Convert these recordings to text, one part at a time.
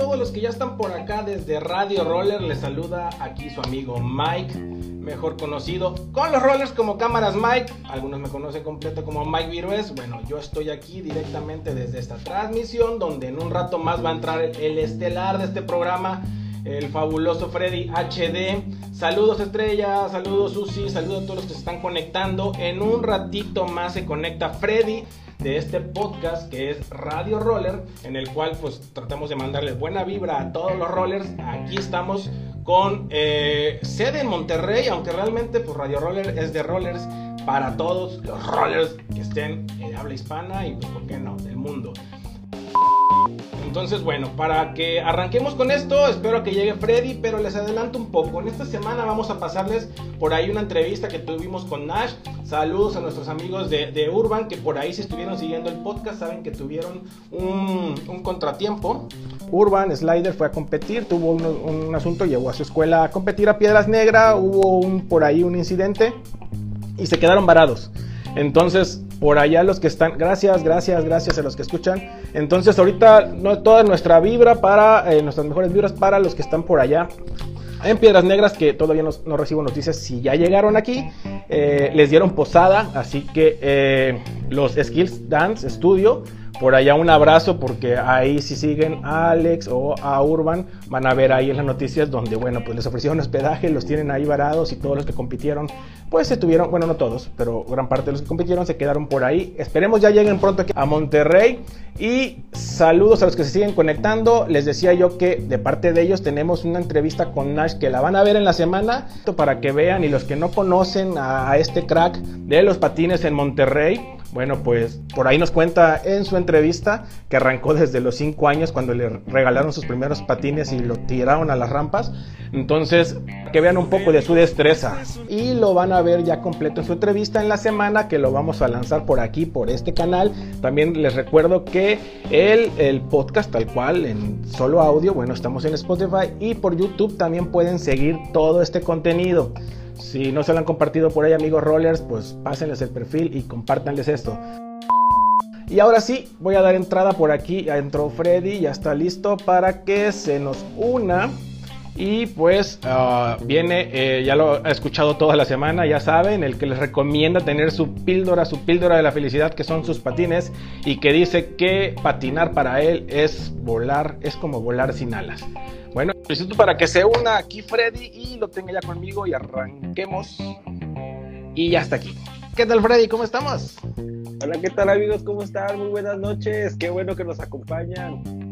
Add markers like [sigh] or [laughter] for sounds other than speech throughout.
todos los que ya están por acá desde Radio Roller. Les saluda aquí su amigo Mike, mejor conocido con los rollers como cámaras Mike. Algunos me conocen completo como Mike Virués. Bueno, yo estoy aquí directamente desde esta transmisión donde en un rato más va a entrar el estelar de este programa el fabuloso Freddy HD. Saludos Estrella, saludos Susi, saludos a todos los que se están conectando. En un ratito más se conecta Freddy de este podcast que es Radio Roller, en el cual pues tratamos de mandarle buena vibra a todos los rollers. Aquí estamos con eh, sede en Monterrey, aunque realmente pues Radio Roller es de rollers para todos los rollers que estén en habla hispana y pues por qué no, del mundo. Entonces, bueno, para que arranquemos con esto, espero que llegue Freddy, pero les adelanto un poco. En esta semana vamos a pasarles por ahí una entrevista que tuvimos con Nash. Saludos a nuestros amigos de, Urban, que por ahí si estuvieron siguiendo el podcast, saben que tuvieron un, contratiempo. Urban Slider fue a competir, tuvo un, un, asunto, llegó a su escuela a competir a Piedras Negras, hubo un, por ahí un incidente y se quedaron varados. Entonces, por allá los que están, gracias, gracias, gracias a los que escuchan. Entonces, ahorita no, toda nuestra vibra para, eh, nuestras mejores vibras para los que están por allá. En Piedras Negras, que todavía no, recibo noticias si ya llegaron aquí, eh, les dieron posada, así que eh, los Skills Dance Studio por allá un abrazo porque ahí si siguen a Alex o a Urban van a ver ahí en las noticias donde bueno pues les ofrecieron hospedaje, los tienen ahí varados y todos los que compitieron pues se tuvieron, bueno no todos, pero gran parte de los que compitieron se quedaron por ahí. Esperemos ya lleguen pronto aquí a Monterrey y saludos a los que se siguen conectando. Les decía yo que de parte de ellos tenemos una entrevista con Nash que la van a ver en la semana para que vean y los que no conocen a este crack de los patines en Monterrey bueno, pues por ahí nos cuenta en su entrevista que arrancó desde los 5 años cuando le regalaron sus primeros patines y lo tiraron a las rampas. Entonces, que vean un poco de su destreza. Y lo van a ver ya completo en su entrevista en la semana que lo vamos a lanzar por aquí, por este canal. También les recuerdo que el, el podcast tal cual en solo audio, bueno, estamos en Spotify y por YouTube también pueden seguir todo este contenido. Si no se lo han compartido por ahí, amigos rollers, pues pásenles el perfil y compártanles esto. Y ahora sí, voy a dar entrada por aquí. Entró Freddy, ya está listo para que se nos una. Y pues ah, viene, eh, ya lo ha escuchado toda la semana, ya saben, el que les recomienda tener su píldora, su píldora de la felicidad, que son sus patines, y que dice que patinar para él es volar, es como volar sin alas. Bueno, solicito para que se una aquí Freddy y lo tenga ya conmigo y arranquemos. Y ya está aquí. ¿Qué tal Freddy? ¿Cómo estamos? Hola, ¿qué tal amigos? ¿Cómo están? Muy buenas noches. Qué bueno que nos acompañan.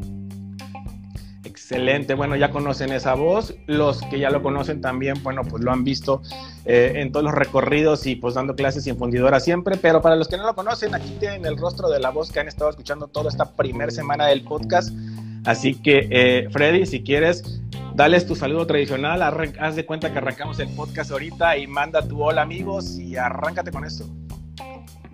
Excelente, bueno, ya conocen esa voz. Los que ya lo conocen también, bueno, pues lo han visto eh, en todos los recorridos y pues dando clases y fundidora siempre. Pero para los que no lo conocen, aquí tienen el rostro de la voz que han estado escuchando toda esta primera semana del podcast. Así que, eh, Freddy, si quieres, dales tu saludo tradicional, haz de cuenta que arrancamos el podcast ahorita y manda tu hola amigos y arráncate con esto.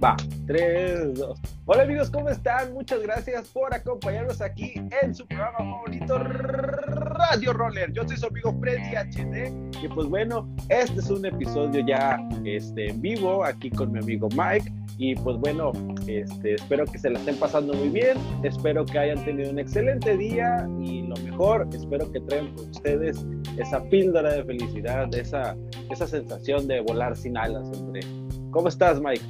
Va, 3, 2. Hola amigos, ¿cómo están? Muchas gracias por acompañarnos aquí en su programa favorito Radio Roller. Yo soy su amigo Freddy HD y pues bueno, este es un episodio ya este, en vivo aquí con mi amigo Mike. Y pues bueno, este, espero que se la estén pasando muy bien, espero que hayan tenido un excelente día y lo mejor, espero que traigan con ustedes esa píldora de felicidad, esa, esa sensación de volar sin alas, hombre. ¿Cómo estás, Mike?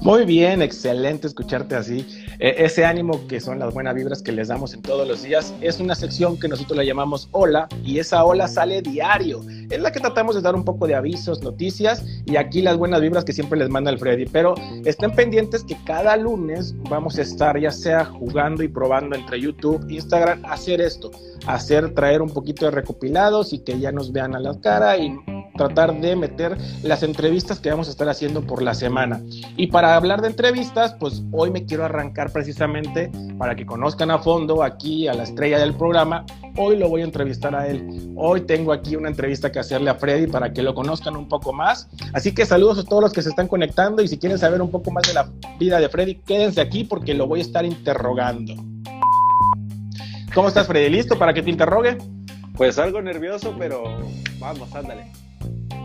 Muy bien, excelente escucharte así. E, ese ánimo que son las buenas vibras que les damos en todos los días es una sección que nosotros la llamamos hola y esa hola sale diario. Es la que tratamos de dar un poco de avisos, noticias y aquí las buenas vibras que siempre les manda el Freddy. Pero estén pendientes que cada lunes vamos a estar ya sea jugando y probando entre YouTube, Instagram, hacer esto, hacer traer un poquito de recopilados y que ya nos vean a la cara y tratar de meter las entrevistas que vamos a estar haciendo por la semana. Y para hablar de entrevistas, pues hoy me quiero arrancar precisamente para que conozcan a fondo aquí a la estrella del programa. Hoy lo voy a entrevistar a él. Hoy tengo aquí una entrevista que hacerle a Freddy para que lo conozcan un poco más. Así que saludos a todos los que se están conectando y si quieren saber un poco más de la vida de Freddy, quédense aquí porque lo voy a estar interrogando. ¿Cómo estás, Freddy? ¿Listo para que te interrogue? Pues algo nervioso, pero vamos, ándale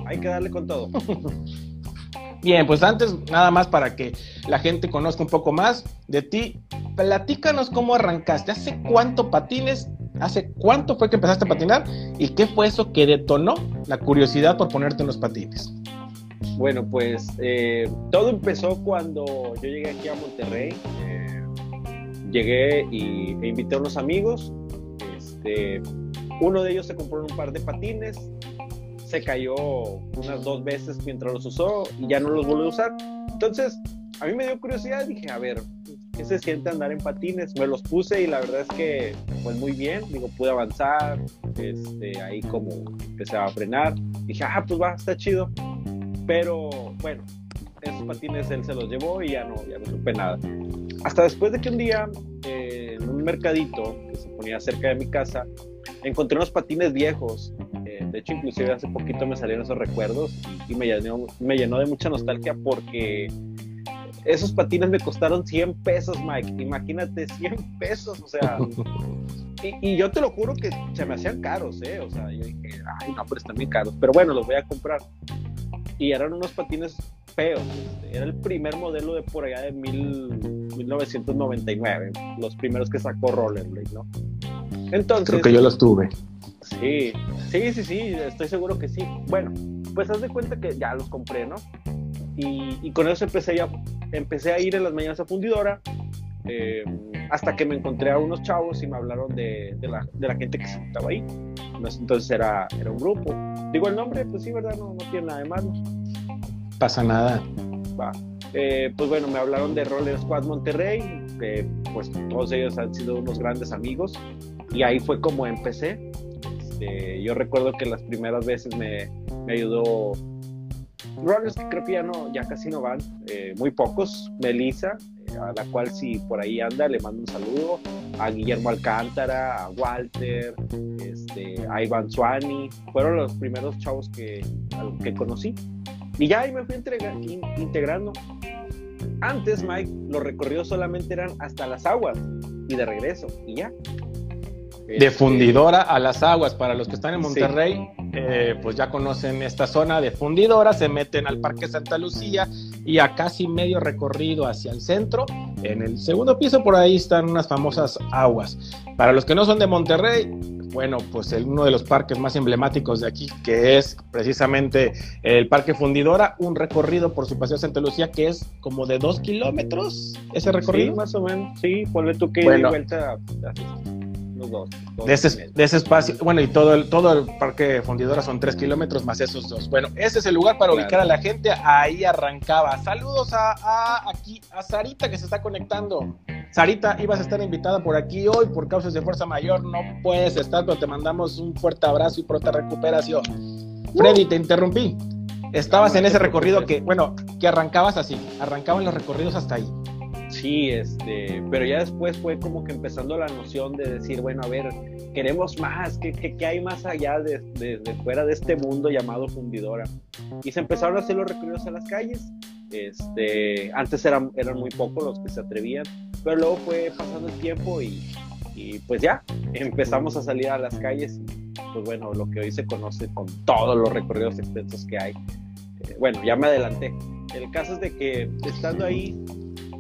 hay que darle con todo. [laughs] Bien, pues antes, nada más para que la gente conozca un poco más de ti, platícanos cómo arrancaste, hace cuánto patines, hace cuánto fue que empezaste a patinar y qué fue eso que detonó la curiosidad por ponerte en los patines. Bueno, pues eh, todo empezó cuando yo llegué aquí a Monterrey. Eh, llegué y, e invité a unos amigos. Este, uno de ellos se compró un par de patines, se cayó unas dos veces mientras los usó y ya no los volvió a usar. Entonces, a mí me dio curiosidad, dije, a ver, ¿qué se siente andar en patines? Me los puse y la verdad es que, pues muy bien, digo, pude avanzar, este, ahí como empecé a frenar, dije, ah, pues va, está chido. Pero bueno, esos patines él se los llevó y ya no, ya no supe nada. Hasta después de que un día, eh, en un mercadito que se ponía cerca de mi casa, encontré unos patines viejos. De hecho, inclusive hace poquito me salieron esos recuerdos y, me, llenó, me llenó de mucha nostalgia porque esos patines me costaron 100 pesos, Mike. Imagínate, 100 pesos, o sea. [laughs] y, yo te lo juro que se me hacían caros, ¿eh? O sea, yo dije, ay, no, pero están bien caros. Pero bueno, los voy a comprar y eran unos patines feos. Este, era el primer modelo de por allá de mil, 1999, los primeros que sacó Rollerblade, ¿no? Entonces. Creo que yo los tuve. Sí, sí, sí, sí, estoy seguro que sí. Bueno, pues haz de cuenta que ya los compré, ¿no? Y, con eso empecé, ya, empecé a ir en las mañanas a fundidora. Eh, hasta que me encontré a unos chavos y me hablaron de, la, de la, gente que se estaba ahí. Entonces era, era un grupo. Digo el nombre, pues sí, ¿verdad? No, no tiene nada de malo. Pasa nada. Va. Eh, pues bueno, me hablaron de Roller Squad Monterrey, que pues todos ellos han sido unos grandes amigos. Y ahí fue como empecé. Este, yo recuerdo que las primeras veces me, me ayudó Rollers que creo que ya no, ya casi no van, eh, muy pocos. Melissa, a la cual si por ahí anda le mando un saludo, a Guillermo Alcántara, a Walter, este, a Iván Suani, fueron los primeros chavos que, que conocí. Y ya ahí me fui integrando. Antes, Mike, los recorridos solamente eran hasta las aguas y de regreso, y ya. De este, fundidora a las aguas, para los que están en Monterrey, eh, pues ya conocen esta zona de fundidora, se meten al Parque Santa Lucía y a casi medio recorrido hacia el centro. En el segundo piso por ahí están unas famosas aguas. Para los que no son de Monterrey, bueno, pues uno de los parques más emblemáticos de aquí, que es precisamente el Parque Fundidora, un recorrido por su paseo Santa Lucía que es como de dos kilómetros, ese recorrido. Sí, más o menos, sí, ponle tú que bueno, vuelta de, ese, de, ese, espacio, bueno, y todo el, todo el parque fundidora son tres kilómetros más esos dos. Bueno, ese es el lugar para ubicar a la gente, ahí arrancaba. Saludos a, aquí, a Sarita que se está conectando. Sarita, ibas a estar invitada por aquí hoy por causas de fuerza mayor, no puedes estar, pero te mandamos un fuerte abrazo y pronta recuperación. Freddy, te interrumpí. Estabas en ese recorrido que, bueno, que arrancabas así, arrancaban los recorridos hasta ahí. Sí, este, pero ya después fue como que empezando la noción de decir, bueno, a ver, queremos más, ¿qué, qué, hay más allá de, de, fuera de este mundo llamado fundidora? Y se empezaron a hacer los recorridos a las calles. Este, antes eran, eran muy pocos los que se atrevían, pero luego fue pasando el tiempo y, y pues ya, empezamos a salir a las calles y pues bueno, lo que hoy se conoce con todos los recorridos extensos que hay. Eh, bueno, ya me adelanté. El caso es de que estando ahí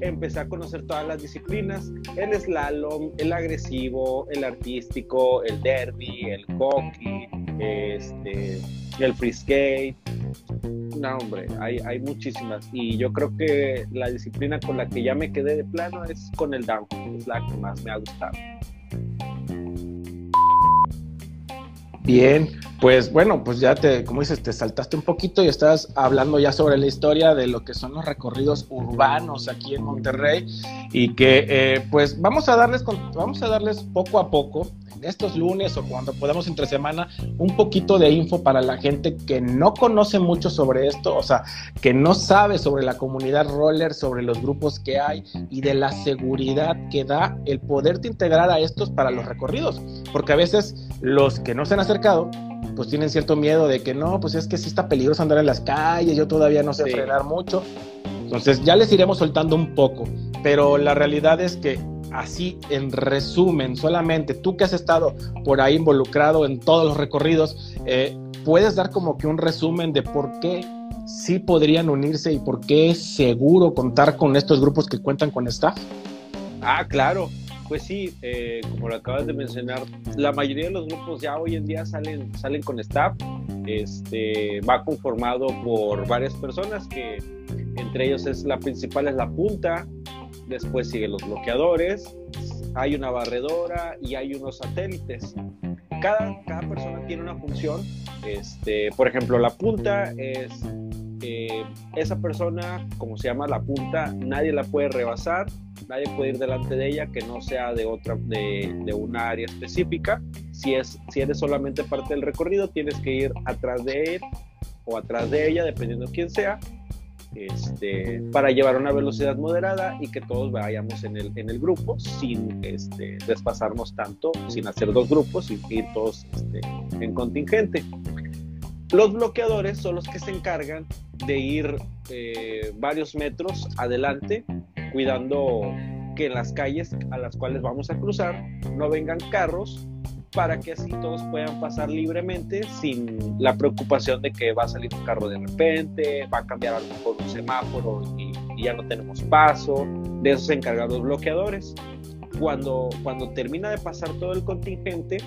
empecé a conocer todas las disciplinas, el slalom, el agresivo, el artístico, el derby, el hockey, este, el free skate. No, hombre, hay, hay muchísimas. Y yo creo que la disciplina con la que ya me quedé de plano es con el downhill, es la que más me ha gustado. Bien, pues bueno, pues ya te, como dices, te saltaste un poquito y estás hablando ya sobre la historia de lo que son los recorridos urbanos aquí en Monterrey y que eh, pues vamos a darles, vamos a darles poco a poco en estos lunes o cuando podamos entre semana un poquito de info para la gente que no conoce mucho sobre esto, o sea, que no sabe sobre la comunidad roller, sobre los grupos que hay y de la seguridad que da el poderte integrar a estos para los recorridos, porque a veces los que no se han acercado, pues tienen cierto miedo de que no, pues es que sí está peligroso andar en las calles, yo todavía no sé frenar mucho. Entonces ya les iremos soltando un poco, pero la realidad es que así en resumen, solamente tú que has estado por ahí involucrado en todos los recorridos, eh, puedes dar como que un resumen de por qué sí podrían unirse y por qué es seguro contar con estos grupos que cuentan con staff? Ah, claro. Pues sí, eh, como lo acabas de mencionar, la mayoría de los grupos ya hoy en día salen, salen con staff. Este, va conformado por varias personas que entre ellos es la principal es la punta, después siguen los bloqueadores, hay una barredora y hay unos satélites. Cada, cada persona tiene una función. Este, por ejemplo, la punta es eh, esa persona, como se llama la punta, nadie la puede rebasar, nadie puede ir delante de ella que no sea de otra, de, de una área específica. Si, es, si eres solamente parte del recorrido, tienes que ir atrás de él o atrás de ella, dependiendo de quién sea, este, para llevar una velocidad moderada y que todos vayamos en el, en el grupo sin este, despasarnos tanto, sin hacer dos grupos y ir todos este, en contingente. Los bloqueadores son los que se encargan de ir eh, varios metros adelante, cuidando que en las calles a las cuales vamos a cruzar no vengan carros para que así todos puedan pasar libremente sin la preocupación de que va a salir un carro de repente, va a cambiar a lo mejor un semáforo y, y ya no tenemos paso. De eso se encargan los bloqueadores. Cuando, cuando termina de pasar todo el contingente,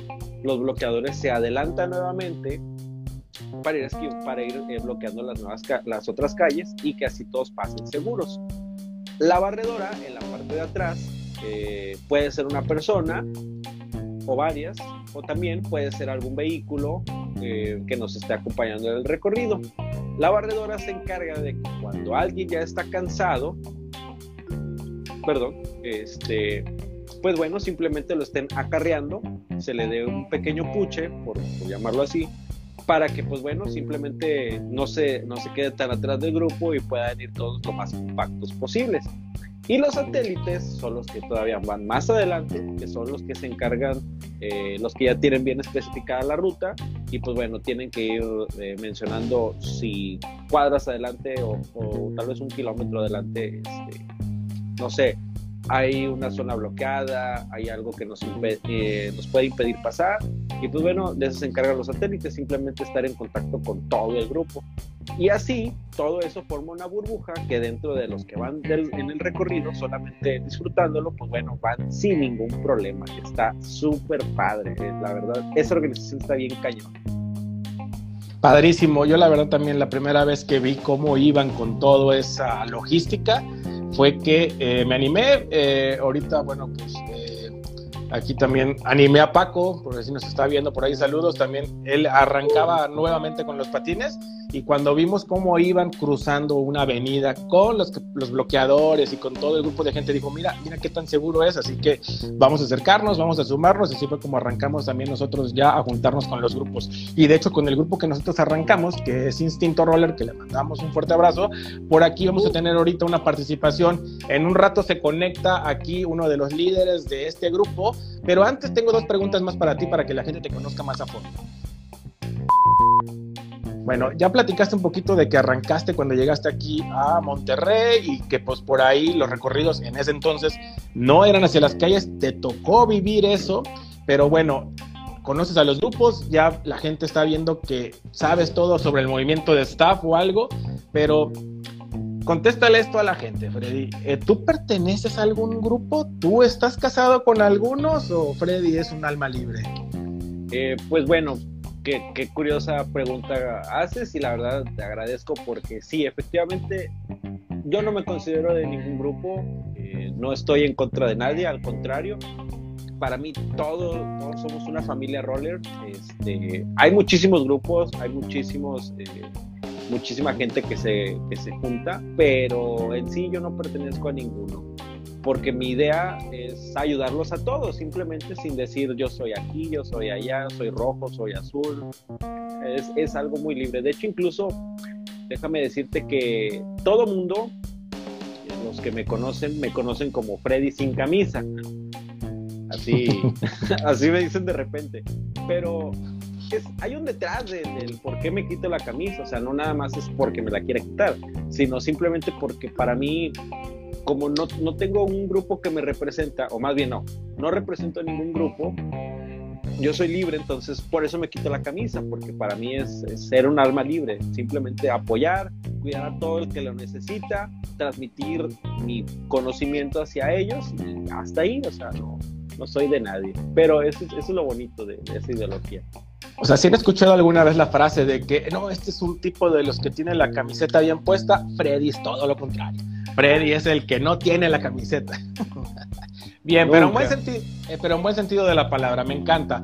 los bloqueadores se adelantan nuevamente para ir, para ir eh, bloqueando las, nuevas, las otras calles y que así todos pasen seguros. La barredora en la parte de atrás eh, puede ser una persona o varias, o también puede ser algún vehículo eh, que nos esté acompañando en el recorrido. La barredora se encarga de que cuando alguien ya está cansado, perdón, este, pues bueno, simplemente lo estén acarreando, se le dé un pequeño puche, por, por llamarlo así, para que pues bueno, simplemente no se, no se quede tan atrás del grupo y puedan ir todos lo más compactos posibles. Y los satélites son los que todavía van más adelante, que son los que se encargan, eh, los que ya tienen bien especificada la ruta y pues bueno, tienen que ir eh, mencionando si cuadras adelante o, o, tal vez un kilómetro adelante, este, no sé, hay una zona bloqueada, hay algo que nos, eh, nos puede impedir pasar. Y pues bueno, de eso se encargan los satélites, simplemente estar en contacto con todo el grupo. Y así, todo eso forma una burbuja que dentro de los que van en el recorrido, solamente disfrutándolo, pues bueno, van sin ningún problema. Está súper padre, eh, la verdad. Esa organización está bien cañón. Padrísimo. Yo la verdad también la primera vez que vi cómo iban con toda esa logística, fue que eh, me animé. Eh, ahorita, bueno, pues eh, aquí también animé a Paco, porque si nos está viendo por ahí, saludos. También él arrancaba nuevamente con los patines y cuando vimos cómo iban cruzando una avenida con los, bloqueadores y con todo el grupo de gente, dijo, mira, mira qué tan seguro es, así que vamos a acercarnos, vamos a sumarnos y así fue como arrancamos también nosotros ya a juntarnos con los grupos. Y de hecho con el grupo que nosotros arrancamos, que es Instinto Roller, que le mandamos un fuerte abrazo, por aquí vamos a tener ahorita una participación. En un rato se conecta aquí uno de los líderes de este grupo, pero antes tengo dos preguntas más para ti para que la gente te conozca más a fondo. Bueno, ya platicaste un poquito de que arrancaste cuando llegaste aquí a Monterrey y que pues por ahí los recorridos en ese entonces no eran hacia las calles, te tocó vivir eso, pero bueno, conoces a los grupos, ya la gente está viendo que sabes todo sobre el movimiento de staff o algo, pero contéstale esto a la gente, Freddy. Eh, ¿Tú perteneces a algún grupo? ¿Tú estás casado con algunos o Freddy es un alma libre? Eh, pues bueno, qué, curiosa pregunta haces y la verdad te agradezco porque sí, efectivamente, yo no me considero de ningún grupo, eh, no estoy en contra de nadie, al contrario, para mí todos, todos somos una familia roller. Este, hay muchísimos grupos, hay muchísimos, eh, muchísima gente que se, que se junta, pero en sí yo no pertenezco a ninguno porque mi idea es ayudarlos a todos, simplemente sin decir yo soy aquí, yo soy allá, soy rojo, soy azul. Es, es algo muy libre. De hecho, incluso, déjame decirte que todo mundo, los que me conocen, me conocen como Freddy sin camisa. Así, [laughs] [laughs] así me dicen de repente. Pero es, hay un detrás del por qué me quito la camisa. O sea, no nada más es porque me la quiera quitar, sino simplemente porque para mí como no, no, tengo un grupo que me representa, o más bien no, no represento a ningún grupo, yo soy libre, entonces por eso me quito la camisa, porque para mí es, ser un alma libre, simplemente apoyar cuidar a todo el que lo necesita, transmitir mi conocimiento hacia ellos y hasta ahí, o sea, no, no soy de nadie. Pero eso, eso es lo bonito de, de, esa ideología. O sea, si han escuchado alguna vez la frase de que no, este es un tipo de los que tiene la camiseta bien puesta, Freddy es todo lo contrario. Freddy es el que no tiene la camiseta. [laughs] bien, pero en, buen sentido, eh, pero en buen sentido de la palabra, me encanta.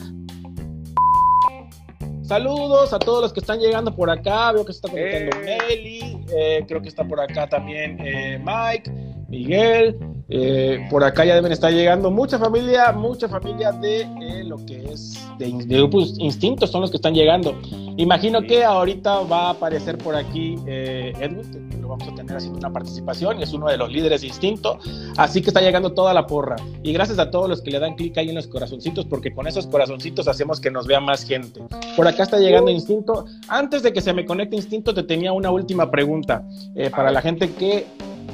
Saludos a todos los que están llegando por acá. Veo que se está conectando eh. Nelly. Eh, creo que está por acá también eh, Mike, Miguel. Eh, por acá ya deben estar llegando mucha familia, mucha familia de eh, lo que es de, grupos instintos son los que están llegando. Imagino que ahorita va a aparecer por aquí eh, Edwin, que lo vamos a tener haciendo una participación y es uno de los líderes de instinto. Así que está llegando toda la porra. Y gracias a todos los que le dan clic ahí en los corazoncitos, porque con esos corazoncitos hacemos que nos vea más gente. Por acá está llegando Instinto. Antes de que se me conecte Instinto, te tenía una última pregunta para la gente que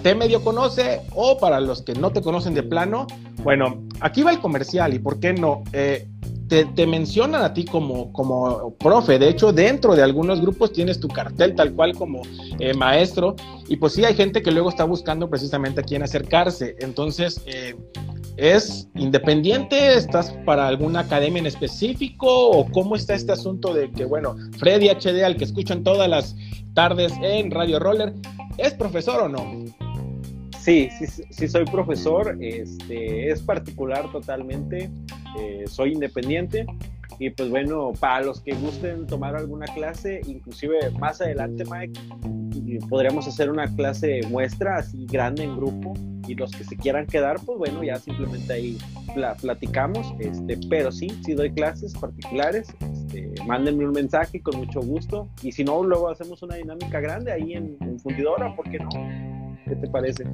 te medio conoce o para los que no te conocen de plano, bueno, aquí va el comercial y por qué no. Eh, te, mencionan a ti como, como profe, de hecho dentro de algunos grupos tienes tu cartel tal cual como eh, maestro y pues sí hay gente que luego está buscando precisamente a quién acercarse, entonces eh, ¿Es independiente? ¿Estás para alguna academia en específico? ¿O cómo está este asunto de que, bueno, Freddy HD, al que escuchan todas las tardes en Radio Roller, ¿es profesor o no? Sí, sí, sí soy profesor, este, es particular totalmente, eh, soy independiente y pues bueno, para los que gusten tomar alguna clase, inclusive más adelante Mike, podríamos hacer una clase muestra así grande en grupo y los que se quieran quedar, pues bueno, ya simplemente ahí platicamos, este, pero sí, sí doy clases particulares, este, mándenme un mensaje con mucho gusto y si no, luego hacemos una dinámica grande ahí en, en Fundidora, ¿por qué no? ¿Qué te parece?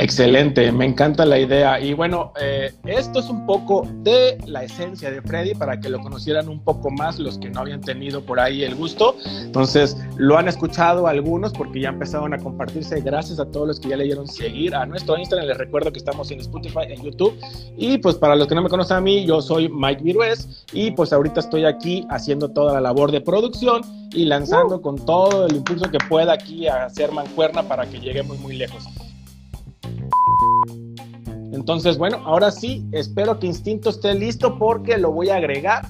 Excelente, me encanta la idea. Y bueno, eh, esto es un poco de la esencia de Freddy para que lo conocieran un poco más los que no habían tenido por ahí el gusto. Entonces, lo han escuchado algunos porque ya empezaron a compartirse. Gracias a todos los que ya le dieron seguir a nuestro Instagram. Les recuerdo que estamos en Spotify, en YouTube. Y pues para los que no me conocen a mí, yo soy Mike Virués y pues ahorita estoy aquí haciendo toda la labor de producción y lanzando con todo el impulso que pueda aquí a hacer mancuerna para que lleguemos muy lejos. Entonces, bueno, ahora sí, espero que Instinto esté listo porque lo voy a agregar.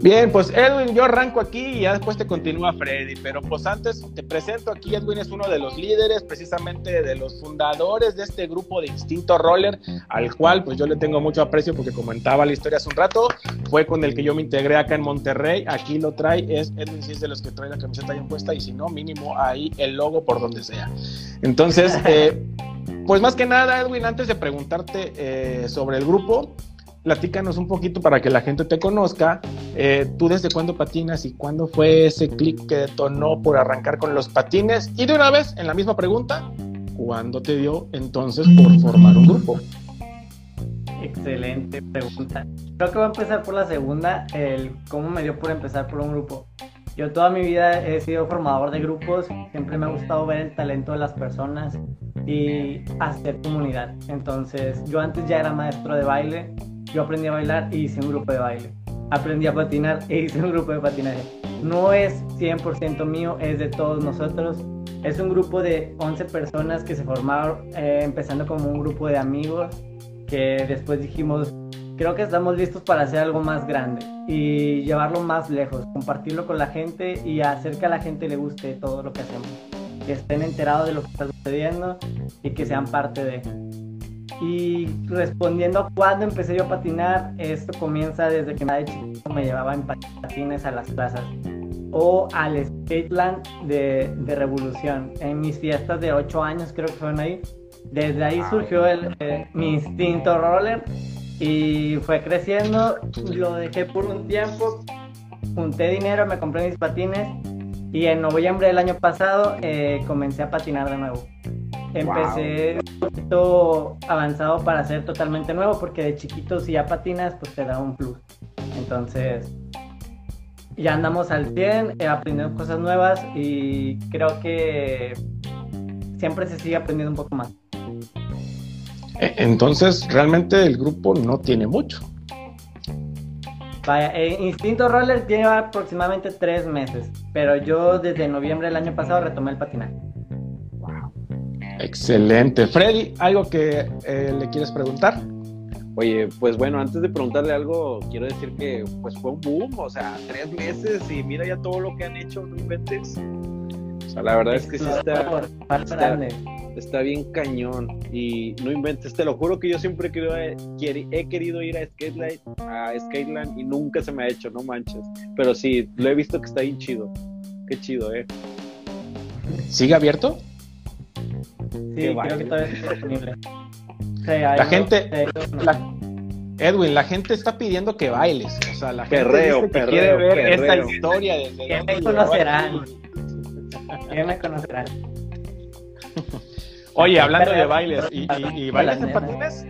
Bien, pues Edwin, yo arranco aquí y ya después te continúa Freddy, pero pues antes te presento aquí, Edwin es uno de los líderes, precisamente de los fundadores de este grupo de Instinto Roller, al cual pues yo le tengo mucho aprecio porque comentaba la historia hace un rato, fue con el que yo me integré acá en Monterrey, aquí lo trae, es Edwin si es de los que trae la camiseta bien puesta y si no, mínimo ahí el logo por donde sea. Entonces, [laughs] eh, pues más que nada, Edwin, antes de preguntarte eh, sobre el grupo, platícanos un poquito para que la gente te conozca. Eh, ¿Tú desde cuándo patinas y cuándo fue ese clic que detonó por arrancar con los patines? Y de una vez, en la misma pregunta, ¿cuándo te dio entonces por formar un grupo? Excelente pregunta. Creo que voy a empezar por la segunda, el cómo me dio por empezar por un grupo. Yo toda mi vida he sido formador de grupos, siempre me ha gustado ver el talento de las personas y hacer comunidad. Entonces, yo antes ya era maestro de baile, yo aprendí a bailar y hice un grupo de baile. Aprendí a patinar e hice un grupo de patinaje. No es 100% mío, es de todos nosotros. Es un grupo de 11 personas que se formaron eh, empezando como un grupo de amigos que después dijimos, creo que estamos listos para hacer algo más grande y llevarlo más lejos, compartirlo con la gente y hacer que a la gente le guste todo lo que hacemos. Que estén enterados de lo que está sucediendo y que sean parte de. Y respondiendo a cuándo empecé yo a patinar, esto comienza desde que de chico me llevaba en patines a las plazas o al Skateland de, de Revolución. En mis fiestas de 8 años creo que fueron ahí. Desde ahí surgió el, eh, mi instinto roller y fue creciendo, lo dejé por un tiempo, junté dinero, me compré mis patines y en noviembre del año pasado eh, comencé a patinar de nuevo. Empecé un poquito avanzado para ser totalmente nuevo porque de chiquito si ya patinas pues te da un plus. Entonces ya andamos al 100, eh, aprendiendo cosas nuevas y creo que siempre se sigue aprendiendo un poco más. Entonces, realmente el grupo no tiene mucho. Vaya, eh, Instinto Roller lleva aproximadamente tres meses, pero yo desde noviembre del año pasado retomé el patinaje. Excelente. Freddy, ¿algo que eh, le quieres preguntar? Oye, pues bueno, antes de preguntarle algo, quiero decir que pues fue un boom, o sea, tres meses y mira ya todo lo que han hecho, no inventes. O sea, la verdad es que sí está, está, está bien cañón y no inventes, te lo juro que yo siempre he querido, he querido ir a Skateline, a Skateland y nunca se me ha hecho, no manches. Pero sí, lo he visto que está bien chido. Qué chido, ¿eh? ¿Sigue abierto? Sí, creo que todavía está disponible. la gente, Edwin, la gente está pidiendo que bailes. O sea, la gente perreo, perreo, quiere ver perreo. esta historia desde ¿Qué me conocerán? ¿Qué me conocerán? Oye, hablando de bailes, ¿y, y, y bailes en patines?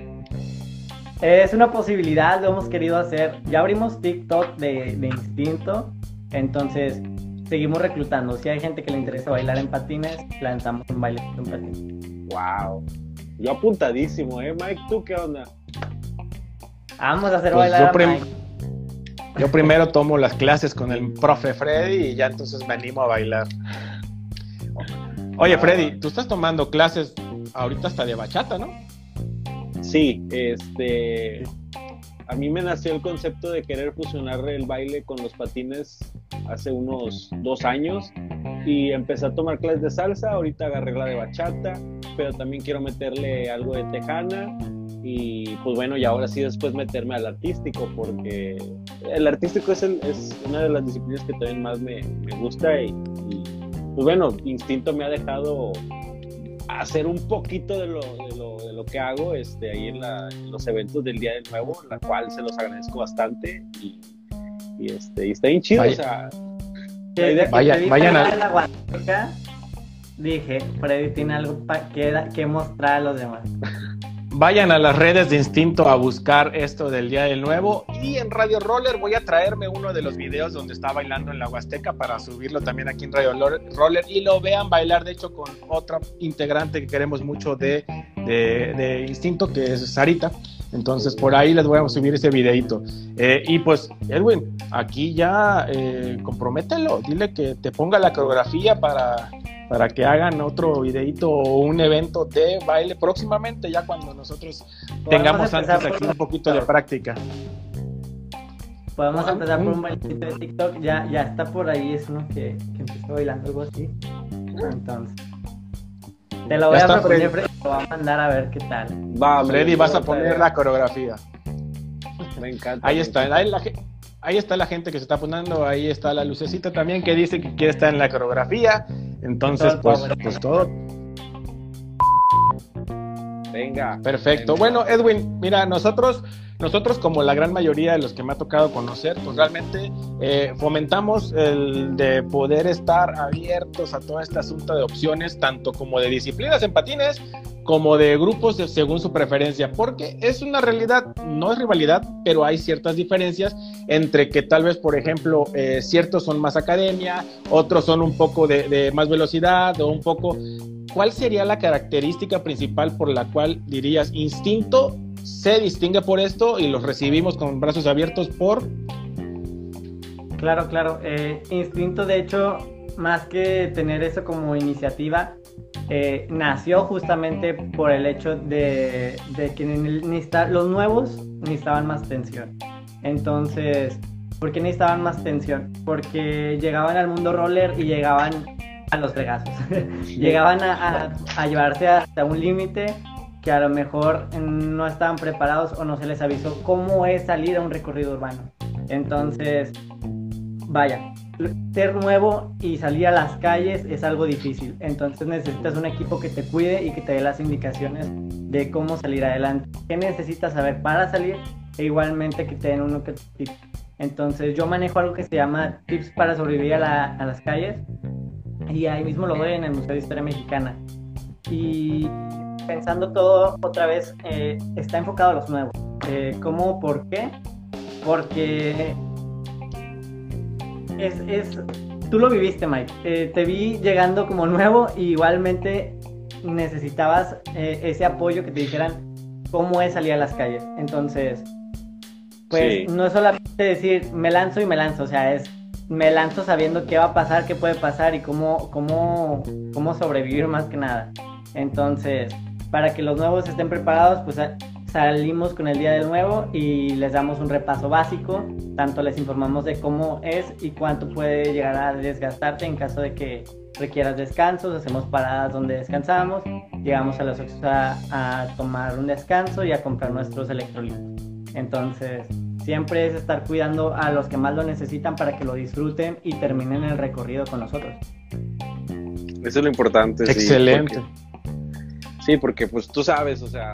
Es una posibilidad, lo hemos querido hacer. Ya abrimos TikTok de, de Instinto, entonces seguimos reclutando. Si hay gente que le interesa bailar en patines, lanzamos un baile en patines. Wow. Yo apuntadísimo, ¿eh, Mike? ¿Tú qué onda? Vamos a hacer Pues bailar yo, a prim- Mike. yo primero tomo las clases con el profe Freddy y ya entonces me animo a bailar. Oye, Freddy, tú estás tomando clases ahorita hasta de bachata, ¿no? Sí, este. A mí me nació el concepto de querer fusionar el baile con los patines hace unos dos años y empecé a tomar clases de salsa. Ahorita agarré la de bachata, pero también quiero meterle algo de tejana y pues bueno, y ahora sí después meterme al artístico porque el artístico es, el- es una de las disciplinas que también más me, me gusta y, y, pues bueno, Instinto me ha dejado hacer un poquito de lo, de lo, de lo que hago este, ahí en, la- en los eventos del Día del Nuevo, la cual se los agradezco bastante y, y, este, y está bien chido, Vaya. o sea, Vaya- vi vayan a- la dije, Freddy tiene algo pa- que, da- que mostrar a los demás. Vayan a las redes de Instinto a buscar esto del Día del Nuevo. Y en Radio Roller voy a traerme uno de los videos donde está bailando en la Huasteca para subirlo también aquí en Radio Roller y lo vean bailar, de hecho, con otra integrante que queremos mucho de, de, de Instinto, que es Sarita. Entonces por ahí les voy a subir ese videito. Eh, y pues, Edwin, aquí ya eh, compromételo, dile que te ponga la coreografía para, para que hagan otro videito o un evento de baile próximamente, ya cuando nosotros tengamos antes por aquí un poquito de práctica. Podemos empezar por un bailecito de TikTok. Ya, ya está por ahí, es uno que, que empezó bailando algo así. Entonces, te lo voy Ya a proponer, Freddy. Freddy, te lo voy a mandar a ver qué tal. va, Freddy, me- vas a poner la coreografía. Me encanta. Ahí está, ahí, la ahí está la gente que se está poniendo, ahí está la lucecita también que dice que quiere estar en la coreografía. Entonces, pues, power. pues todo Venga. Perfecto. venga. Bueno, Edwin, mira, nosotros, nosotros como la gran mayoría de los que me ha tocado conocer, pues realmente eh, fomentamos el de poder estar abiertos a todo este asunto de opciones, tanto como de disciplinas en patines, como de grupos de- según su preferencia, porque es una realidad, no es rivalidad, pero hay ciertas diferencias entre que tal vez, por ejemplo, eh, ciertos son más academia, otros son un poco de, de más velocidad o un poco ¿cuál sería la característica principal por la cual dirías instinto se distingue por esto y los recibimos con brazos abiertos por Claro, claro. eh, Instinto, de hecho, más que tener eso como iniciativa, eh, nació justamente por el hecho de, de que los nuevos necesitaban más tensión. Entonces, ¿por qué necesitaban más tensión? Porque llegaban al mundo roller y llegaban a los fregazos. [laughs] llegaban a, a- a llevarse hasta un límite que a lo mejor no estaban preparados o no se les avisó cómo es salir a un recorrido urbano. Entonces, vaya, ser nuevo y salir a las calles es algo difícil. Entonces necesitas un equipo que te cuide y que te dé las indicaciones de cómo salir adelante. ¿Qué necesitas saber para salir? E igualmente que te den uno que tip. Entonces yo manejo algo que se llama tips para sobrevivir a, la- a las calles y ahí mismo lo doy en el Museo de Historia Mexicana. Y pensando todo otra vez, eh, está enfocado a los nuevos. Eh, ¿Cómo? ¿Por qué? Porque es, es, tú lo viviste, Mike. Eh, te vi llegando como nuevo y igualmente necesitabas eh, ese apoyo que te dijeran cómo es salir a las calles. Entonces, pues Sí. no es solamente decir, me lanzo y me lanzo, o sea, es me lanzo sabiendo qué va a pasar, qué puede pasar y cómo, cómo, cómo sobrevivir más que nada. Entonces, para que los nuevos estén preparados, pues salimos con el día del nuevo y les damos un repaso básico, tanto les informamos de cómo es y cuánto puede llegar a desgastarte en caso de que requieras descansos, hacemos paradas donde descansamos, llegamos a los a, a tomar un descanso y a comprar nuestros electrolitos. Entonces, siempre es estar cuidando a los que más lo necesitan para que lo disfruten y terminen el recorrido con nosotros. Eso es lo importante. Excelente. Sí, porque, pues tú sabes, o sea,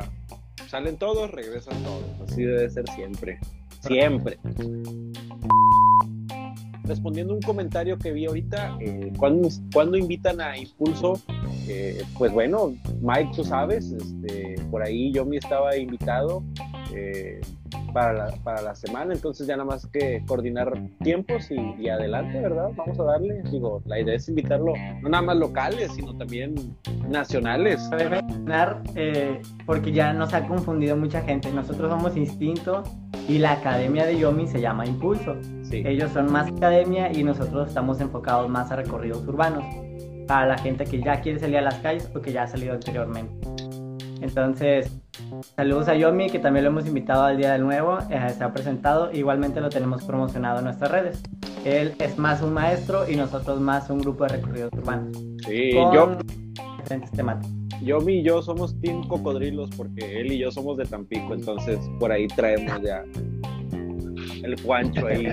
salen todos, regresan todos. Así debe ser siempre. Siempre. Respondiendo un comentario que vi ahorita, eh, ¿cuándo, invitan a Impulso? Eh, pues bueno, Mike, tú sabes, este, por ahí yo me estaba invitado. Eh, para la, para la semana, entonces ya nada más que coordinar tiempos y, adelante, ¿verdad? Vamos a darle, digo, la idea es invitarlo, no nada más locales, sino también nacionales. Eh, porque ya nos ha confundido mucha gente, nosotros somos Instinto y la academia de Yomi se llama Impulso. Ellos son más academia y nosotros estamos enfocados más a recorridos urbanos, para la gente que ya quiere salir a las calles o que ya ha salido anteriormente. Entonces, saludos a Yomi, que también lo hemos invitado al Día del Nuevo, eh, se ha presentado, igualmente lo tenemos promocionado en nuestras redes. Él es más un maestro y nosotros más un grupo de recorridos urbanos. Sí, yo... Diferentes temáticas. Yomi y yo somos Team Cocodrilos porque él y yo somos de Tampico, entonces por ahí traemos ya el Juancho ahí.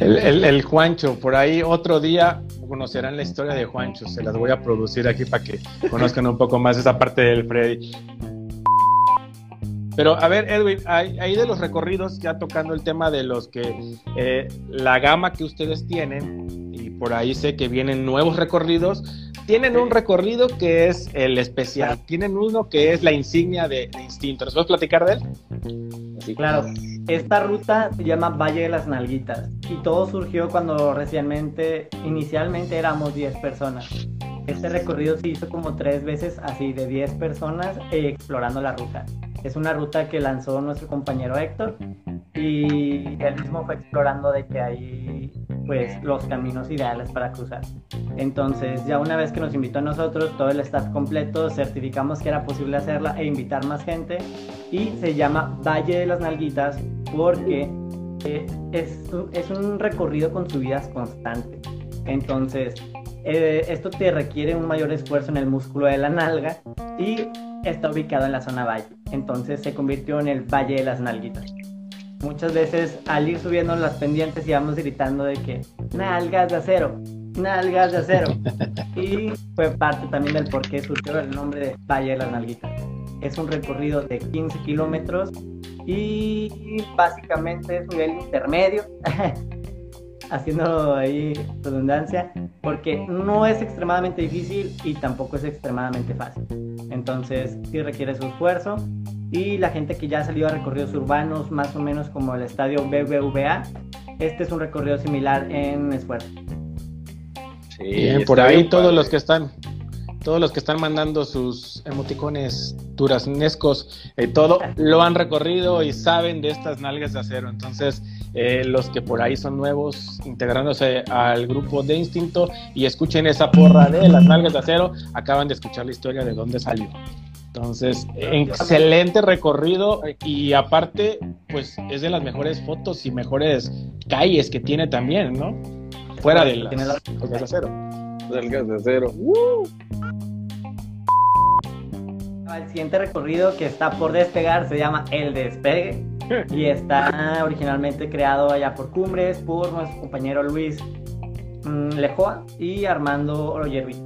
el, el, el Juancho, por ahí otro día conocerán la historia de Juancho. Se las voy a producir aquí para que conozcan un poco más esa parte del Freddy. Pero a ver, Edwin, ahí de los recorridos, ya tocando el tema de los que eh, la gama que ustedes tienen, y por ahí sé que vienen nuevos recorridos, tienen un recorrido que es el especial, tienen uno que es la insignia de, Instinto. ¿Nos puedes platicar de él? Sí, claro. Esta ruta se llama Valle de las Nalguitas y todo surgió cuando recientemente, inicialmente éramos 10 personas. Este recorrido se hizo como tres veces así de 10 personas eh, explorando la ruta. Es una ruta que lanzó nuestro compañero Héctor y él mismo fue explorando de que hay pues los caminos ideales para cruzar. Entonces ya una vez que nos invitó a nosotros, todo el staff completo, certificamos que era posible hacerla e invitar más gente y se llama Valle de las Nalguitas porque es, es, un recorrido con subidas constantes. Entonces eh, esto te requiere un mayor esfuerzo en el músculo de la nalga y está ubicado en la zona valle. Entonces se convirtió en el Valle de las Nalguitas muchas veces al ir subiendo las pendientes íbamos gritando de que nalgas de acero, nalgas de acero. [laughs] y fue parte también del por qué surgió el nombre de Valle de las Nalguitas. Es un recorrido de 15 kilómetros y básicamente es nivel intermedio, [laughs] haciendo ahí redundancia, porque no es extremadamente difícil y tampoco es extremadamente fácil. Entonces sí requiere su esfuerzo y la gente que ya ha salido a recorridos urbanos, más o menos como el estadio BBVA, este es un recorrido similar en esfuerzo. Sí, bien, por ahí todos los que están, todos los que están mandando sus emoticones duraznescos, eh, todo lo han recorrido y saben de estas nalgas de acero. Entonces, eh, los que por ahí son nuevos, integrándose al grupo de Instinto y escuchen esa porra de las nalgas de acero, acaban de escuchar la historia de dónde salió. Entonces, excelente recorrido y aparte, pues es de las mejores fotos y mejores calles que tiene también, ¿no? Fuera de las de acero. Del gas de acero. El siguiente recorrido que está por despegar se llama El Despegue [laughs] y está originalmente creado allá por Cumbres por nuestro compañero Luis mm, Lejoa y Armando Ollervi.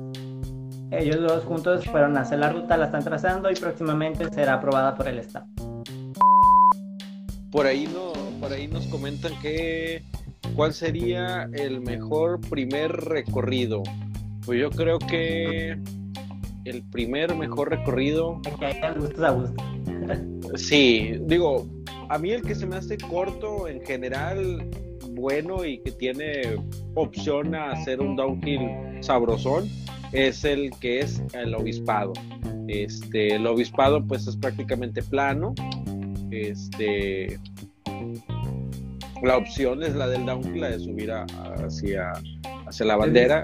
Ellos dos juntos fueron a hacer la ruta, la están trazando y próximamente será aprobada por el Estado. Por ahí, no, por ahí nos comentan que cuál sería el mejor primer recorrido. Pues yo creo que el primer mejor recorrido. A sí, digo, a mí el que se me hace corto en general, bueno y que tiene opción a hacer un downhill sabrosón es el que es el obispado. Este, el obispado pues es prácticamente plano. este la opción es la del downhill, la de subir hacia, hacia la bandera.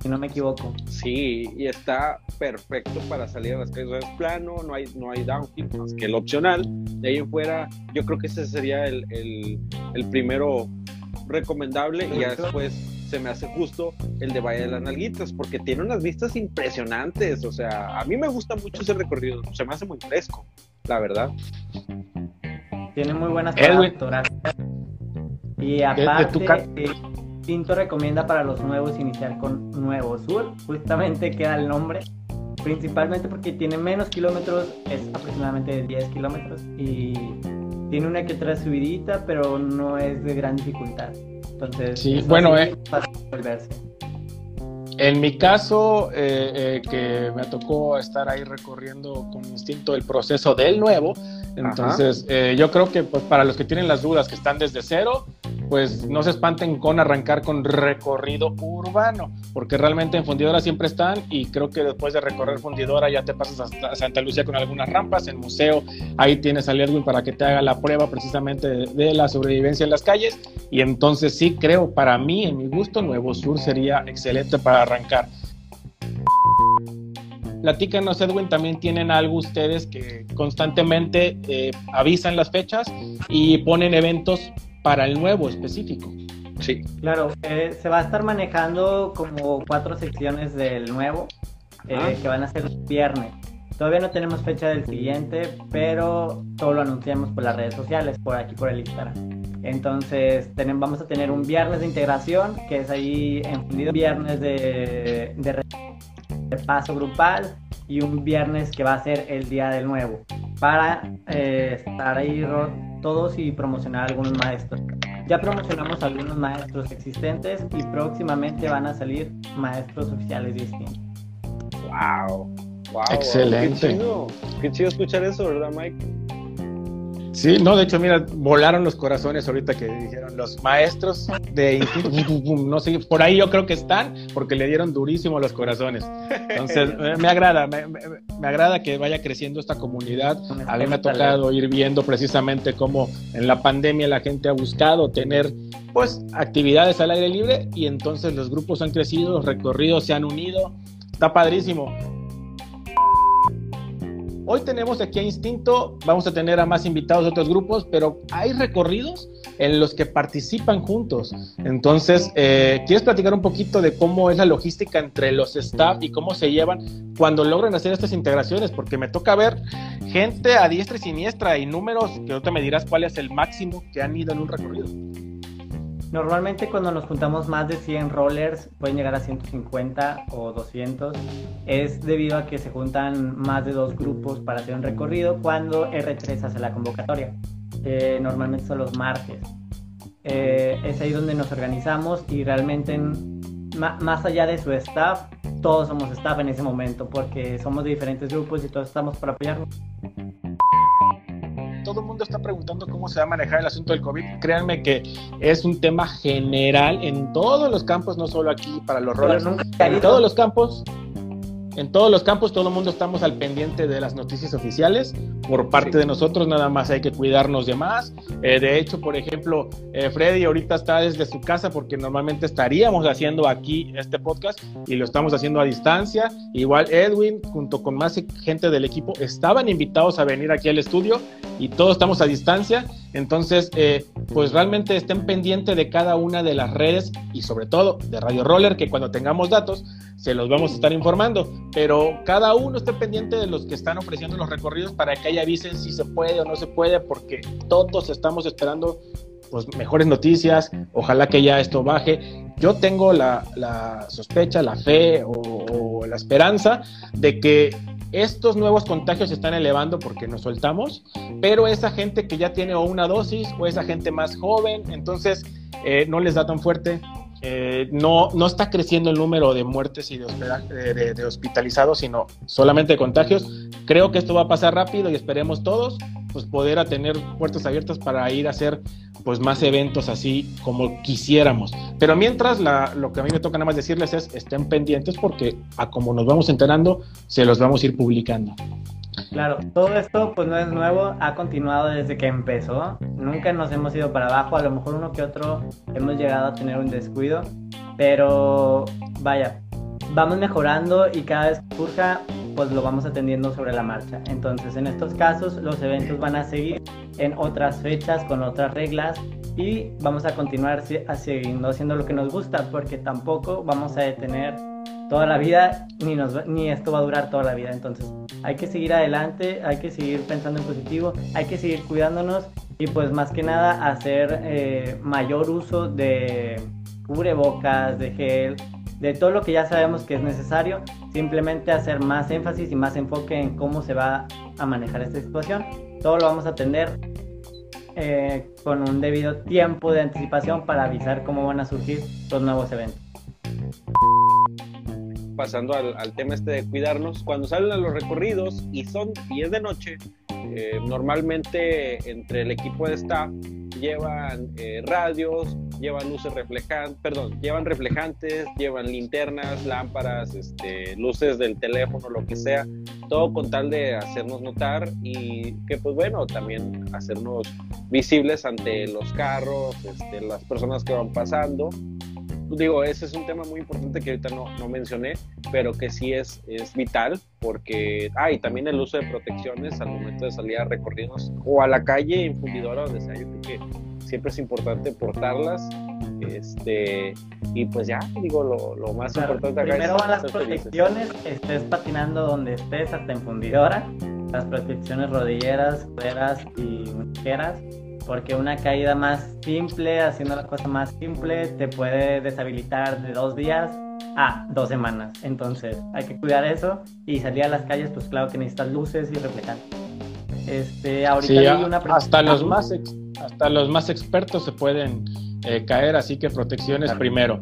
Si no me equivoco. Sí, y está perfecto para salir a las calles. Es plano, no hay, no hay downhill más que el opcional. De ahí en fuera, yo creo que ese sería el, el, primero recomendable y ya después se me hace justo el de Valle de las Nalguitas porque tiene unas vistas impresionantes. O sea, a mí me gusta mucho ese recorrido, se me hace muy fresco, la verdad. Tiene muy buenas fotografías. Y aparte, eh, Tinto recomienda para los nuevos iniciar con Nuevo Sur, justamente queda el nombre, principalmente porque tiene menos kilómetros, es aproximadamente de 10 kilómetros y tiene una que otra subidita, pero no es de gran dificultad. Entonces, sí, bueno, eh, En mi caso, eh, eh, que me tocó estar ahí recorriendo con instinto el proceso del nuevo, entonces yo creo que pues, para los que tienen las dudas, que están desde cero, pues no se espanten con arrancar con recorrido urbano, porque realmente en Fundidora siempre están y creo que después de recorrer Fundidora ya te pasas hasta Santa Lucía con algunas rampas, en museo ahí tienes a Edwin para que te haga la prueba precisamente de, la sobrevivencia en las calles y entonces sí creo, para mí, en mi gusto, Nuevo Sur sería excelente para arrancar. Platícanos, Edwin, también tienen algo ustedes que constantemente eh, avisan las fechas y ponen eventos para el nuevo específico. Sí. Claro, eh, se va a estar manejando como cuatro secciones del nuevo, eh, ah. que van a ser viernes. Todavía no tenemos fecha del siguiente, pero todo lo anunciamos por las redes sociales, por aquí por el Instagram. Entonces tenemos, vamos a tener un viernes de integración, que es ahí enfundido, viernes de, de, paso grupal y un viernes que va a ser el día del nuevo, para eh, estar ahí todos y promocionar algunos maestros. Ya promocionamos algunos maestros existentes y próximamente van a salir maestros oficiales distintos. Wow. Wow, Excelente. Qué chido. qué chido escuchar eso, ¿verdad, Mike? Sí, no, de hecho, mira, volaron los corazones ahorita que dijeron los maestros de [laughs] no sé, por ahí yo creo que están porque le dieron durísimo los corazones. Entonces, [laughs] me agrada, me, agrada que vaya creciendo esta comunidad. A mí me ha tocado ir viendo precisamente cómo en la pandemia la gente ha buscado tener pues actividades al aire libre y entonces los grupos han crecido, los recorridos se han unido. Está padrísimo. Hoy tenemos aquí a Instinto, vamos a tener a más invitados de otros grupos, pero hay recorridos en los que participan juntos. Entonces, eh, ¿quieres platicar un poquito de cómo es la logística entre los staff y cómo se llevan cuando logran hacer estas integraciones? Porque me toca ver gente a diestra y siniestra y números que no te me dirás cuál es el máximo que han ido en un recorrido. Normalmente cuando nos juntamos más de 100 rollers, pueden llegar a 150 o 200, es debido a que se juntan más de dos grupos para hacer un recorrido cuando R3 hace la convocatoria. normalmente son los martes. Eh, es ahí donde nos organizamos y realmente más allá de su staff, todos somos staff en ese momento porque somos de diferentes grupos y todos estamos para apoyarnos todo el mundo está preguntando cómo se va a manejar el asunto del COVID. Créanme que es un tema general en todos los campos, no solo aquí para los roles, en todos los campos en todos los campos todo el mundo estamos al pendiente de las noticias oficiales. Por parte de nosotros nada más hay que cuidarnos de más. Eh, de hecho, por ejemplo, eh, Freddy ahorita está desde su casa porque normalmente estaríamos haciendo aquí este podcast y lo estamos haciendo a distancia. Igual Edwin junto con más gente del equipo estaban invitados a venir aquí al estudio y todos estamos a distancia. Entonces, eh, pues realmente estén pendientes de cada una de las redes y sobre todo de Radio Roller que cuando tengamos datos se los vamos a estar informando, pero cada uno esté pendiente de los que están ofreciendo los recorridos para que haya avisen si se puede o no se puede, porque todos estamos esperando pues, mejores noticias, ojalá que ya esto baje. Yo tengo la, sospecha, la fe o, la esperanza de que estos nuevos contagios se están elevando porque nos soltamos, pero esa gente que ya tiene o una dosis o esa gente más joven, entonces eh, no les da tan fuerte, eh, no, no está creciendo el número de muertes y de, hospitalizados, sino solamente de contagios. Creo que esto va a pasar rápido y esperemos todos pues poder tener puertas abiertas para ir a hacer pues más eventos así como quisiéramos. Pero mientras lo que a mí me toca nada más decirles es estén pendientes porque a como nos vamos enterando se los vamos a ir publicando. Claro, todo esto pues no es nuevo, ha continuado desde que empezó. Nunca nos hemos ido para abajo, a lo mejor uno que otro hemos llegado a tener un descuido, pero vaya, vamos mejorando y cada vez que surja pues lo vamos atendiendo sobre la marcha. Entonces, en estos casos los eventos van a seguir en otras fechas con otras reglas y vamos a continuar siguiendo haciendo lo que nos gusta porque tampoco vamos a detener toda la vida ni, nos, ni esto va a durar toda la vida. Entonces hay que seguir adelante, hay que seguir pensando en positivo, hay que seguir cuidándonos y pues más que nada hacer eh, mayor uso de cubrebocas, de gel, de todo lo que ya sabemos que es necesario, simplemente hacer más énfasis y más enfoque en cómo se va a manejar esta situación. Todo lo vamos a atender eh, con un debido tiempo de anticipación para avisar cómo van a surgir los nuevos eventos. Pasando al, tema este de cuidarnos, cuando salen a los recorridos y son 10 de noche, eh, normalmente entre el equipo de staff llevan eh, radios, llevan luces reflejantes, perdón, llevan reflejantes, llevan linternas, lámparas, este, luces del teléfono, lo que sea, todo con tal de hacernos notar y que pues bueno, también hacernos visibles ante los carros, este, las personas que van pasando. Digo, ese es un tema muy importante que ahorita no, no mencioné, pero que sí es, es vital porque, ah, y también el uso de protecciones al momento de salir a recorridos o a la calle infundidora donde sea, yo creo que siempre es importante portarlas. Este, y pues ya, digo, lo, lo más importante acá Primero van las protecciones, estés patinando donde estés, hasta en fundidora, las protecciones rodilleras, cueras y muñequeras, porque una caída más simple, haciendo la cosa más simple, te puede deshabilitar de dos días a dos semanas. Entonces, hay que cuidar eso y salir a las calles, pues claro que necesitas luces y reflejantes. Este, ahorita hay una hasta los más hasta los más expertos se pueden eh, caer, así que protecciones primero.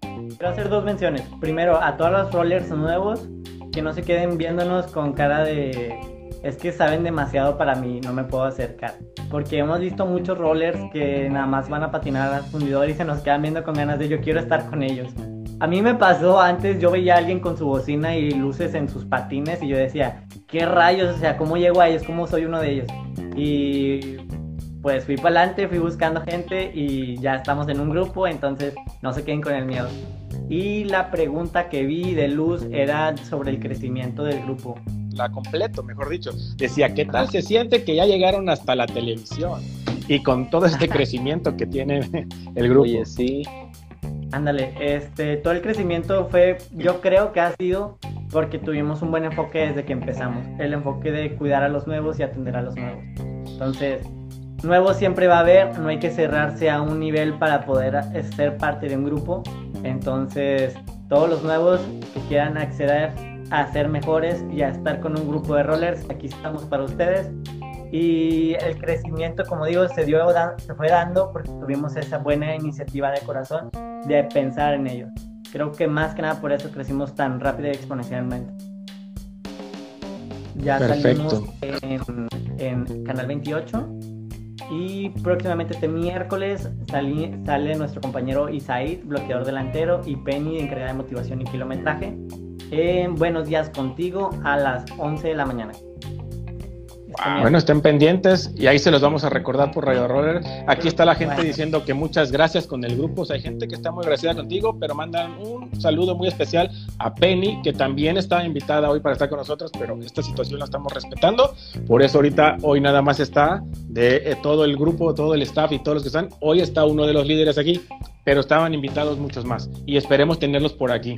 Quiero hacer dos menciones. Primero, a todos los rollers nuevos, que no se queden viéndonos con cara de es que saben demasiado para mí, no me puedo acercar. Porque hemos visto muchos rollers que nada más van a patinar al fundidor y se nos quedan viendo con ganas de yo quiero estar con ellos. A mí me pasó antes, yo veía a alguien con su bocina y luces en sus patines y yo decía, ¿qué rayos? O sea, ¿cómo llego a ellos? ¿Cómo soy uno de ellos? Y pues fui para adelante, fui buscando gente y ya estamos en un grupo, entonces no se queden con el miedo. Y la pregunta que vi de Luz era sobre el crecimiento del grupo. La completo, mejor dicho. Decía, ¿qué tal se siente que ya llegaron hasta la televisión? Y con todo este [laughs] crecimiento que tiene [laughs] el grupo. Oye, sí. Ándale, este, todo el crecimiento fue, yo creo que ha sido porque tuvimos un buen enfoque desde que empezamos. El enfoque de cuidar a los nuevos y atender a los nuevos. Entonces, nuevos siempre va a haber, no hay que cerrarse a un nivel para poder ser parte de un grupo. Entonces, todos los nuevos que quieran acceder a ser mejores y a estar con un grupo de rollers, aquí estamos para ustedes. Y el crecimiento, como digo, se, dio, se fue dando porque tuvimos esa buena iniciativa de corazón de pensar en ello. Creo que más que nada por eso crecimos tan rápido y exponencialmente. Ya salimos en, en, Canal 28 y próximamente este miércoles sale nuestro compañero Isaid, bloqueador delantero, y Penny, encargada de motivación y kilometraje, en Buenos Días Contigo a las 11 de la mañana. Bueno, estén pendientes y ahí se los vamos a recordar por Radio Roller. Aquí está la gente diciendo que muchas gracias con el grupo. O sea, hay gente que está muy agradecida contigo, pero mandan un saludo muy especial a Penny, que también está invitada hoy para estar con nosotros, pero esta situación la estamos respetando. Por eso ahorita, hoy nada más está de eh, todo el grupo, todo el staff y todos los que están. Hoy está uno de los líderes aquí, pero estaban invitados muchos más y esperemos tenerlos por aquí.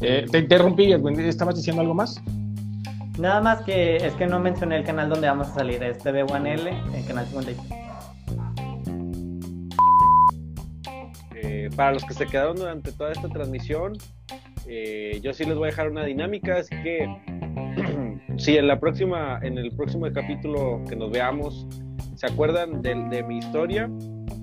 Eh, te interrumpí, ¿estabas diciendo algo más? Nada más que es que no mencioné el canal donde vamos a salir, es TV1L, el canal 56. Eh, para los que se quedaron durante toda esta transmisión, eh, yo sí les voy a dejar una dinámica, así que [clears throat] si en la próxima, en el próximo capítulo que nos veamos, se acuerdan de, de mi historia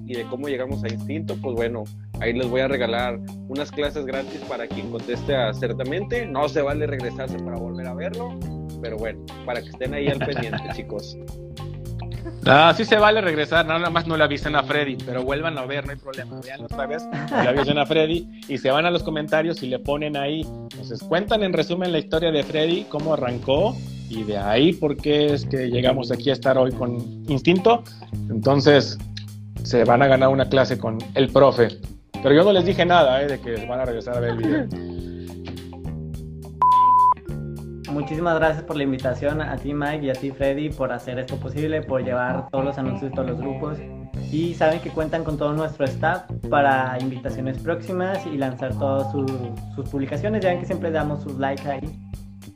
y de cómo llegamos a Instinto, pues bueno, ahí les voy a regalar unas clases gratis para quien conteste acertadamente. No se vale regresarse para volver a verlo pero bueno, para que estén ahí al pendiente, [laughs] chicos. Ah, sí se vale regresar, nada más no le avisen a Freddy, pero vuelvan a ver, no hay problema, vean otra vez, le avisen a Freddy y se van a los comentarios y le ponen ahí, entonces cuentan en resumen la historia de Freddy, cómo arrancó y de ahí porque es que llegamos aquí a estar hoy con Instinto. Entonces se van a ganar una clase con el profe. Pero yo no les dije nada ¿eh? de que van a regresar a ver el video. Muchísimas gracias por la invitación a ti Mike y a ti Freddy por hacer esto posible, por llevar todos los anuncios todos los grupos y saben que cuentan con todo nuestro staff para invitaciones próximas y lanzar todas sus publicaciones. Ya ven que siempre damos sus likes ahí.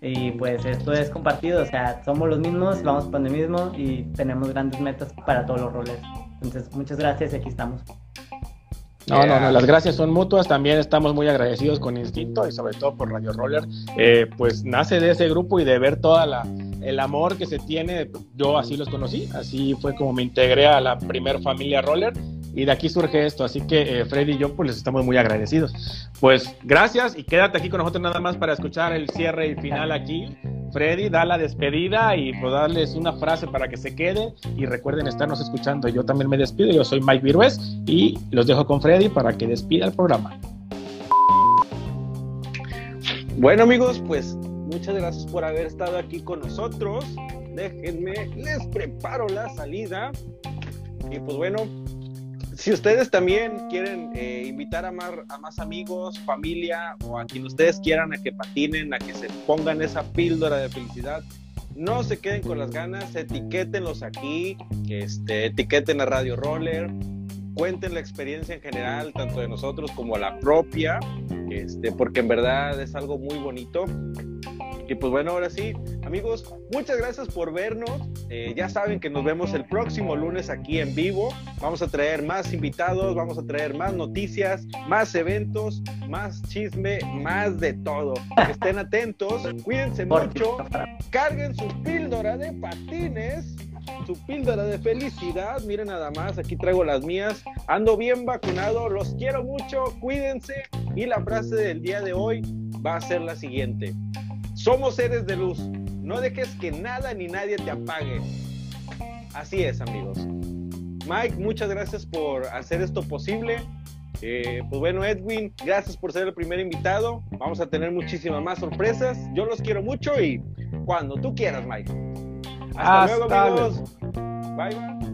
Y pues esto es compartido, o sea, somos los mismos, vamos por el mismo y tenemos grandes metas para todos los roles. Entonces, muchas gracias y aquí estamos. No, no, no, las gracias son mutuas. También estamos muy agradecidos con Instinto y sobre todo por Radio Roller. Eh, pues nace de ese grupo y de ver toda la el amor que se tiene. Yo así los conocí, así fue como me integré a la primer familia Roller y de aquí surge esto. Así que eh, Freddy y yo pues les estamos muy agradecidos. Pues gracias y quédate aquí con nosotros nada más para escuchar el cierre y final aquí. Freddy, da la despedida y pues darles una frase para que se queden y recuerden estarnos escuchando. Yo también me despido, yo soy Mike Virués y los dejo con Freddy para que despida el programa. Bueno amigos, pues muchas gracias por haber estado aquí con nosotros. Déjenme, les preparo la salida. Y pues bueno, si ustedes también quieren eh, invitar a más, amigos, familia o a quien ustedes quieran a que patinen, a que se pongan esa píldora de felicidad, no se queden con las ganas, etiquétenlos aquí, este, etiqueten a Radio Roller, cuenten la experiencia en general, tanto de nosotros como la propia, este, porque en verdad es algo muy bonito. Y pues bueno, ahora sí, amigos, muchas gracias por vernos. Eh, ya saben que nos vemos el próximo lunes aquí en vivo. Vamos a traer más invitados, vamos a traer más noticias, más eventos, más chisme, más de todo. Estén atentos, cuídense mucho, carguen su píldora de patines su píldora de felicidad. Miren nada más, aquí traigo las mías. Ando bien vacunado, los quiero mucho, cuídense. Y la frase del día de hoy va a ser la siguiente. Somos seres de luz. No dejes que nada ni nadie te apague. Así es, amigos. Mike, muchas gracias por hacer esto posible. Eh, pues bueno, Edwin, gracias por ser el primer invitado. Vamos a tener muchísimas más sorpresas. Yo los quiero mucho y cuando tú quieras, Mike. Hasta, luego, amigos. bye. bye.